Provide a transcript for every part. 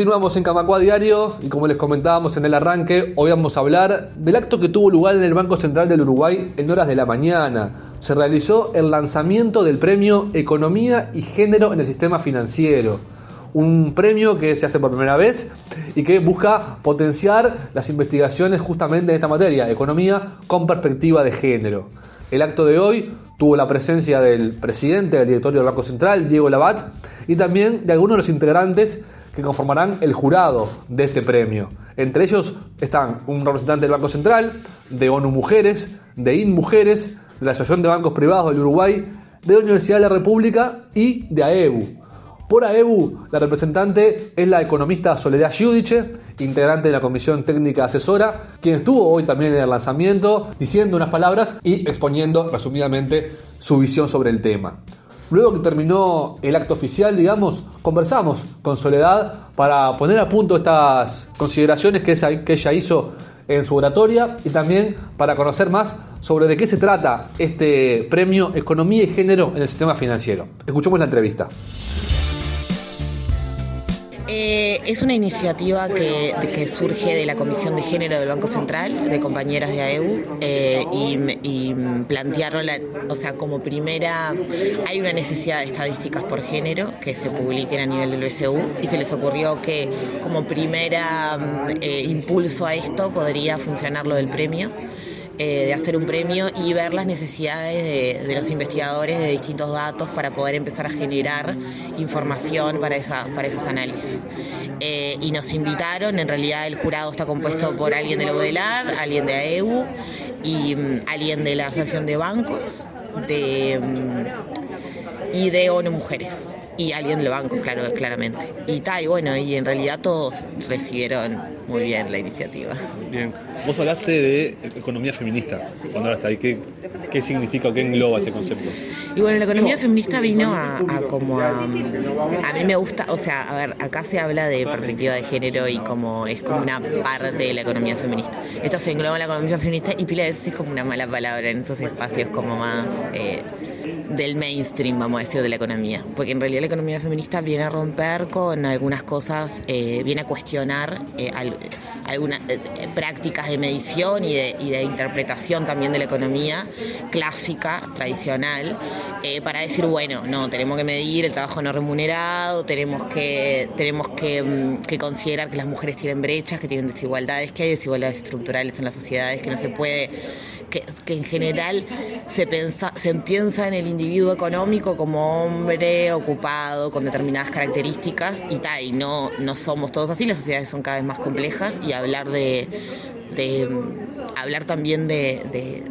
Continuamos en Camacua Diario y como les comentábamos en el arranque, hoy vamos a hablar del acto que tuvo lugar en el Banco Central del Uruguay en horas de la mañana. Se realizó el lanzamiento del premio Economía y Género en el Sistema Financiero. Un premio que se hace por primera vez y que busca potenciar las investigaciones justamente en esta materia, economía con perspectiva de género. El acto de hoy tuvo la presencia del presidente del directorio del Banco Central, Diego Labat, y también de algunos de los integrantes que conformarán el jurado de este premio. Entre ellos están un representante del Banco Central, de ONU Mujeres, de IN Mujeres, de la Asociación de Bancos Privados del Uruguay, de la Universidad de la República y de AEBU. Por AEBU, la representante es la economista Soledad Giudice, integrante de la Comisión Técnica Asesora, quien estuvo hoy también en el lanzamiento diciendo unas palabras y exponiendo resumidamente su visión sobre el tema. Luego que terminó el acto oficial, digamos, conversamos con Soledad para poner a punto estas consideraciones que, ella hizo en su oratoria y también para conocer más sobre de qué se trata este premio Economía y Género en el Sistema Financiero. Escuchemos la entrevista. Eh, es una iniciativa que, surge de la Comisión de Género del Banco Central, de compañeras de AEU, eh, y, y, plantearon, o sea, como primera, hay una necesidad de estadísticas por género que se publiquen a nivel del BCU, y se les ocurrió que como primera mm, eh, impulso a esto podría funcionar lo del premio. Eh, de hacer un premio y ver las necesidades de, los investigadores de distintos datos para poder empezar a generar información para, esa, para esos análisis. Eh, y nos invitaron, en realidad el jurado está compuesto por alguien de la UDELAR, alguien de AEU y mm, alguien de la Asociación de Bancos de, mm, y de ONU Mujeres y alguien del banco, claro, claramente. Y tal, y bueno, y en realidad todos recibieron muy bien la iniciativa. Bien, vos hablaste de economía feminista cuando hablaste ahí. ¿Qué, ¿Qué significa o qué engloba ese concepto? Y bueno, la economía feminista vino a, como a... A mí me gusta, o sea, a ver, acá se habla de perspectiva de género y como es como una parte de la economía feminista. Esto se engloba en la economía feminista y pila de veces es como una mala palabra en estos espacios como más... Eh, del mainstream, vamos a decir, de la economía. Porque en realidad la economía feminista viene a romper con algunas cosas, eh, viene a cuestionar eh, algunas eh, prácticas de medición y de, interpretación también de la economía clásica, tradicional, para decir, bueno, no, tenemos que medir el trabajo no remunerado, tenemos que, tenemos que, mm, que considerar que las mujeres tienen brechas, que tienen desigualdades, que hay desigualdades estructurales en las sociedades, que no se puede que, en general se, pensa, piensa en el individuo económico como hombre ocupado con determinadas características y tal, y no, no somos todos así, las sociedades son cada vez más complejas y hablar de, hablar también de,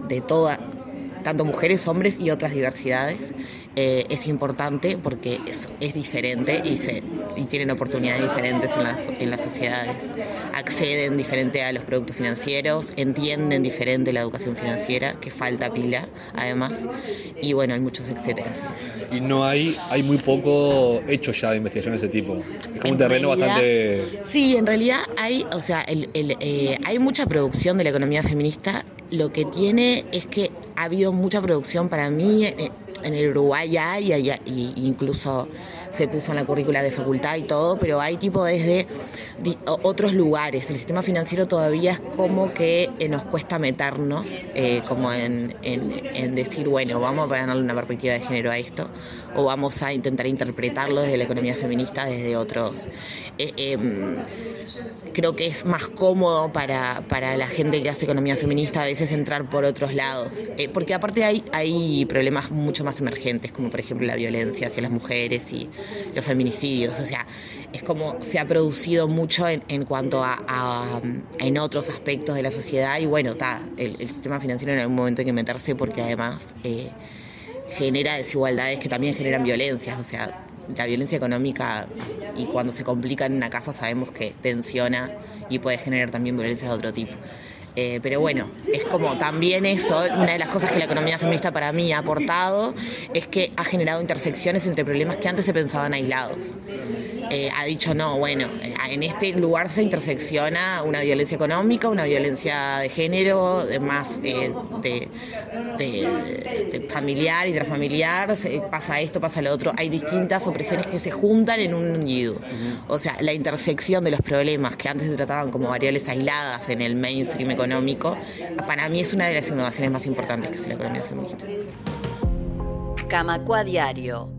de, toda, tanto mujeres, hombres y otras diversidades eh, es importante porque es diferente y, se, y tienen oportunidades diferentes en las, en las sociedades. Acceden diferente a los productos financieros, entienden diferente la educación financiera, que falta pila además, y bueno, hay muchos etcétera. Y no hay, hay muy poco hecho ya de investigación de ese tipo. Es como un terreno bastante... Sí, en realidad hay, o sea, el, el, eh, hay mucha producción de la economía feminista. Lo que tiene es que ha habido mucha producción para mí. Eh, en el Uruguay hay, y incluso se puso en la currícula de facultad y todo, pero hay tipo desde otros lugares. El sistema financiero todavía es como que eh, nos cuesta meternos, eh, como en, decir, bueno, vamos a darle una perspectiva de género a esto, o vamos a intentar interpretarlo desde la economía feminista, desde otros. Eh, em, creo que es más cómodo para, para, la gente que hace economía feminista a veces entrar por otros lados, porque aparte hay, hay problemas mucho más emergentes, como por ejemplo la violencia hacia las mujeres y los feminicidios. O sea, es como se ha producido mucho en, en cuanto a, en otros aspectos de la sociedad y bueno, está, el, sistema financiero en algún momento hay que meterse porque además eh, genera desigualdades que también generan violencias. O sea, la violencia económica y cuando se complica en una casa sabemos que tensiona y puede generar también violencias de otro tipo. Eh, pero bueno, es como también eso, una de las cosas que la economía feminista para mí ha aportado es que ha generado intersecciones entre problemas que antes se pensaban aislados. Eh, ha dicho, no, bueno, eh, en este lugar se intersecciona una violencia económica, una violencia de género, de más de, de, familiar, intrafamiliar, pasa esto, pasa lo otro. Hay distintas opresiones que se juntan en un individuo. O sea, la intersección de los problemas que antes se trataban como variables aisladas en el mainstream económico, para mí es una de las innovaciones más importantes que es la economía feminista. Camacua Diario.